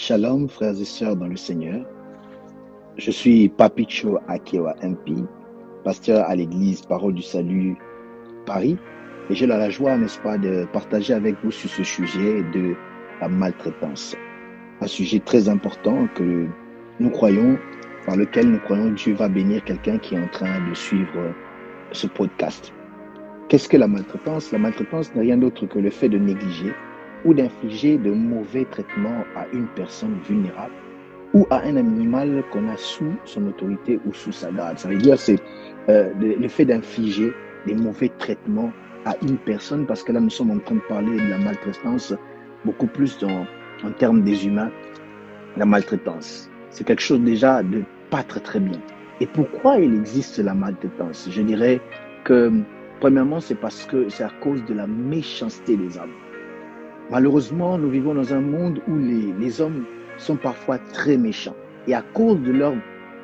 Shalom, frères et sœurs dans le Seigneur. Je suis Papicho Akewa MP, pasteur à l'église Parole du Salut Paris, et j'ai la joie, n'est-ce pas, de partager avec vous sur ce sujet de la maltraitance. Un sujet très important que nous croyons, par lequel nous croyons Dieu va bénir quelqu'un qui est en train de suivre ce podcast. Qu'est-ce que la maltraitance? La maltraitance n'est rien d'autre que le fait de négliger ou d'infliger de mauvais traitements à une personne vulnérable ou à un animal qu'on a sous son autorité ou sous sa garde. Ça veut dire c'est euh, le fait d'infliger des mauvais traitements à une personne parce que là nous sommes en train de parler de la maltraitance beaucoup plus dans, en termes des humains. La maltraitance, c'est quelque chose déjà de pas très très bien. Et pourquoi il existe la maltraitance? Je dirais que premièrement c'est parce que c'est à cause de la méchanceté des hommes. Malheureusement, nous vivons dans un monde où les, hommes sont parfois très méchants. Et à cause de leur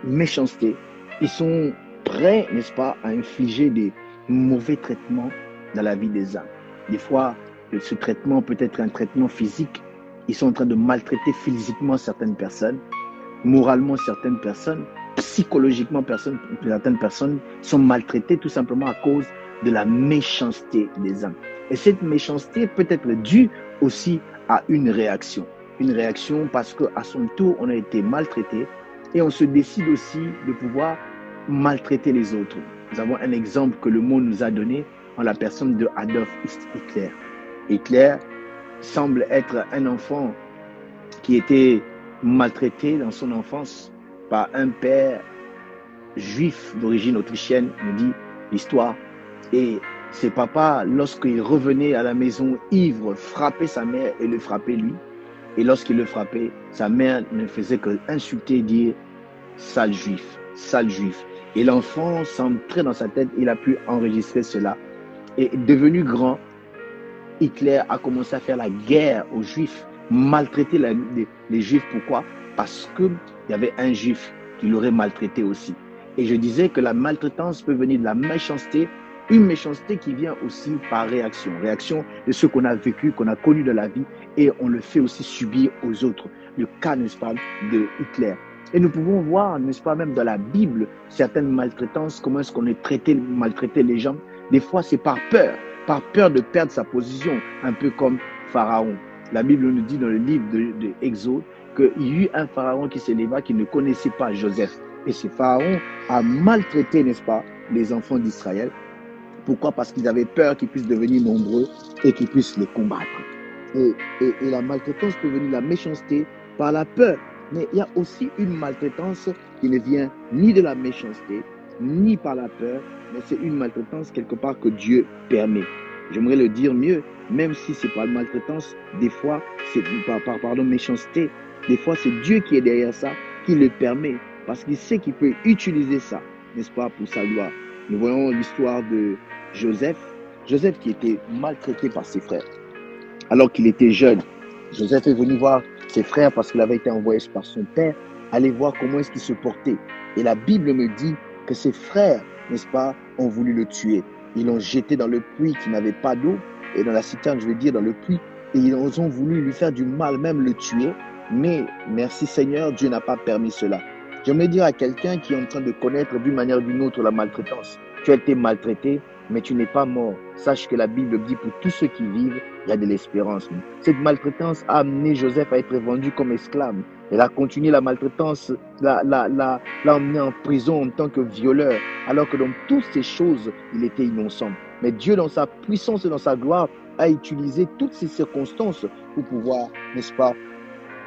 méchanceté, ils sont prêts, n'est-ce pas, à infliger des mauvais traitements dans la vie des hommes. Des fois, ce traitement peut être un traitement physique. Ils sont en train de maltraiter physiquement certaines personnes, moralement certaines personnes, psychologiquement certaines personnes sont maltraitées tout simplement à cause de la méchanceté des hommes. Et cette méchanceté peut être due aussi à une réaction. Une réaction parce qu'à son tour, on a été maltraité et on se décide aussi de pouvoir maltraiter les autres. Nous avons un exemple que le monde nous a donné en la personne de Adolf Hitler. Hitler semble être un enfant qui était maltraité dans son enfance par un père juif d'origine autrichienne, nous dit l'histoire. Et ses papas, lorsqu'il revenait à la maison ivre, frappaient sa mère et le frappaient lui. Et lorsqu'il le frappait, sa mère ne faisait que insulter, dire sale juif, sale juif. Et l'enfant s'entrait dans sa tête, il a pu enregistrer cela. Et devenu grand, Hitler a commencé à faire la guerre aux juifs, maltraiter les, les juifs. Pourquoi? Parce qu'il y avait un juif qui l'aurait maltraité aussi. Et je disais que la maltraitance peut venir de la méchanceté une méchanceté qui vient aussi par réaction, réaction de ce qu'on a vécu, qu'on a connu de la vie, et on le fait aussi subir aux autres. Le cas, n'est-ce pas, de Hitler. Et nous pouvons voir, n'est-ce pas, même dans la Bible, certaines maltraitances, comment est-ce qu'on est traité, maltraité les gens. Des fois, c'est par peur, par peur de perdre sa position, un peu comme Pharaon. La Bible nous dit dans le livre de, de qu'il y eut un Pharaon qui s'éleva, qui ne connaissait pas Joseph. Et ce Pharaon a maltraité, n'est-ce pas, les enfants d'Israël pourquoi? Parce qu'ils avaient peur qu'ils puissent devenir nombreux et qu'ils puissent les combattre. Et, la maltraitance peut venir de la méchanceté par la peur. Mais il y a aussi une maltraitance qui ne vient ni de la méchanceté, ni par la peur, mais c'est une maltraitance quelque part que Dieu permet. J'aimerais le dire mieux, même si c'est pas maltraitance, des fois c'est par, par pardon méchanceté, des fois c'est Dieu qui est derrière ça, qui le permet, parce qu'il sait qu'il peut utiliser ça, n'est-ce pas, pour sa gloire. Nous voyons l'histoire de Joseph. Joseph qui était maltraité par ses frères. Alors qu'il était jeune, Joseph est venu voir ses frères parce qu'il avait été envoyé par son père, aller voir comment est-ce qu'il se portait. Et la Bible me dit que ses frères, n'est-ce pas, ont voulu le tuer. Ils l'ont jeté dans le puits qui n'avait pas d'eau, et dans la citerne, je veux dire, dans le puits, et ils ont voulu lui faire du mal, même le tuer. Mais merci Seigneur, Dieu n'a pas permis cela. J'aimerais dire à quelqu'un qui est en train de connaître d'une manière ou d'une autre la maltraitance, tu as été maltraité, mais tu n'es pas mort. Sache que la Bible dit pour tous ceux qui vivent, il y a de l'espérance. Cette maltraitance a amené Joseph à être vendu comme esclave. Elle a continué la maltraitance, l'a, la, emmené en prison en tant que violeur, alors que dans toutes ces choses, il était innocent. Mais Dieu, dans sa puissance et dans sa gloire, a utilisé toutes ces circonstances pour pouvoir, n'est-ce pas,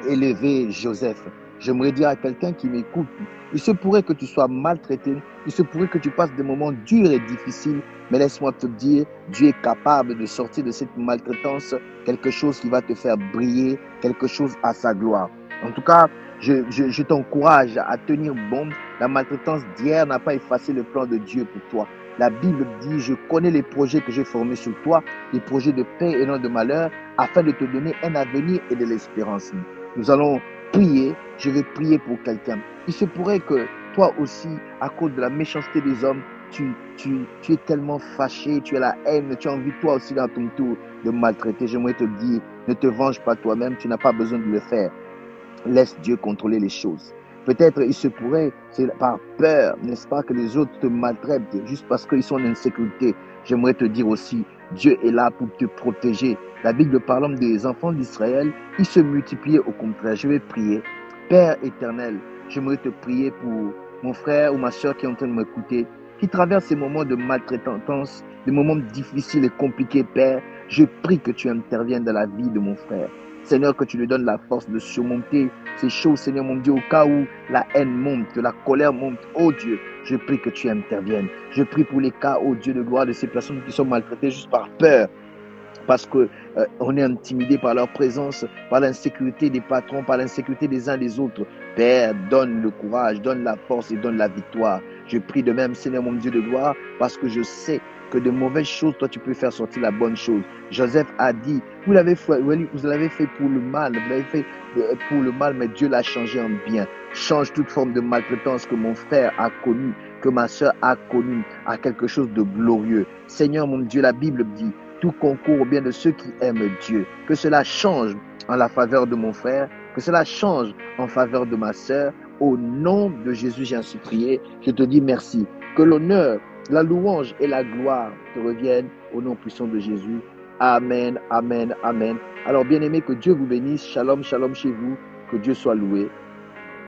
élever Joseph. J'aimerais dire à quelqu'un qui m'écoute, il se pourrait que tu sois maltraité, il se pourrait que tu passes des moments durs et difficiles, mais laisse-moi te dire, Dieu est capable de sortir de cette maltraitance quelque chose qui va te faire briller, quelque chose à sa gloire. En tout cas, je, je, je t'encourage à tenir bon. La maltraitance d'hier n'a pas effacé le plan de Dieu pour toi. La Bible dit, je connais les projets que j'ai formés sur toi, des projets de paix et non de malheur, afin de te donner un avenir et de l'espérance. Nous allons prier, je vais prier pour quelqu'un. Il se pourrait que toi aussi, à cause de la méchanceté des hommes, tu, tu, tu es tellement fâché, tu as la haine, tu as envie toi aussi dans ton tour de maltraiter. J'aimerais te dire, ne te venge pas toi-même, tu n'as pas besoin de le faire. Laisse Dieu contrôler les choses. Peut-être il se pourrait, c'est par peur, n'est-ce pas, que les autres te maltraitent juste parce qu'ils sont en insécurité. J'aimerais te dire aussi, Dieu est là pour te protéger. La Bible parlant des enfants d'Israël, ils se multipliaient au contraire. Je vais prier. Père éternel, j'aimerais te prier pour mon frère ou ma soeur qui est en train de m'écouter, qui traverse ces moments de maltraitance, des moments difficiles et compliqués, Père. Je prie que tu interviennes dans la vie de mon frère. Seigneur, que tu lui donnes la force de surmonter ces choses, Seigneur mon Dieu, au cas où la haine monte, la colère monte. Oh Dieu, je prie que tu interviennes. Je prie pour les cas, oh Dieu de gloire, de ces personnes qui sont maltraitées juste par peur, parce que euh, est intimidé par leur présence, par l'insécurité des patrons, par l'insécurité des uns des autres. Père, donne le courage, donne la force et donne la victoire. Je prie de même, Seigneur mon Dieu de gloire, parce que je sais que de mauvaises choses, toi, tu peux faire sortir la bonne chose. Joseph a dit, vous l'avez fait, vous l'avez fait pour le mal, vous l'avez fait euh, pour le mal, mais Dieu l'a changé en bien. Change toute forme de maltraitance que mon frère a connue, que ma soeur a connue, à quelque chose de glorieux. Seigneur mon Dieu, la Bible dit, tout concourt au bien de ceux qui aiment Dieu. Que cela change en la faveur de mon frère, que cela change en faveur de ma soeur. Au nom de Jésus, j'ai ainsi prié. Je te dis merci. Que l'honneur la louange et la gloire te reviennent au nom puissant de Jésus. Amen, amen, amen. Alors bien aimé, que Dieu vous bénisse. Shalom, shalom chez vous. Que Dieu soit loué.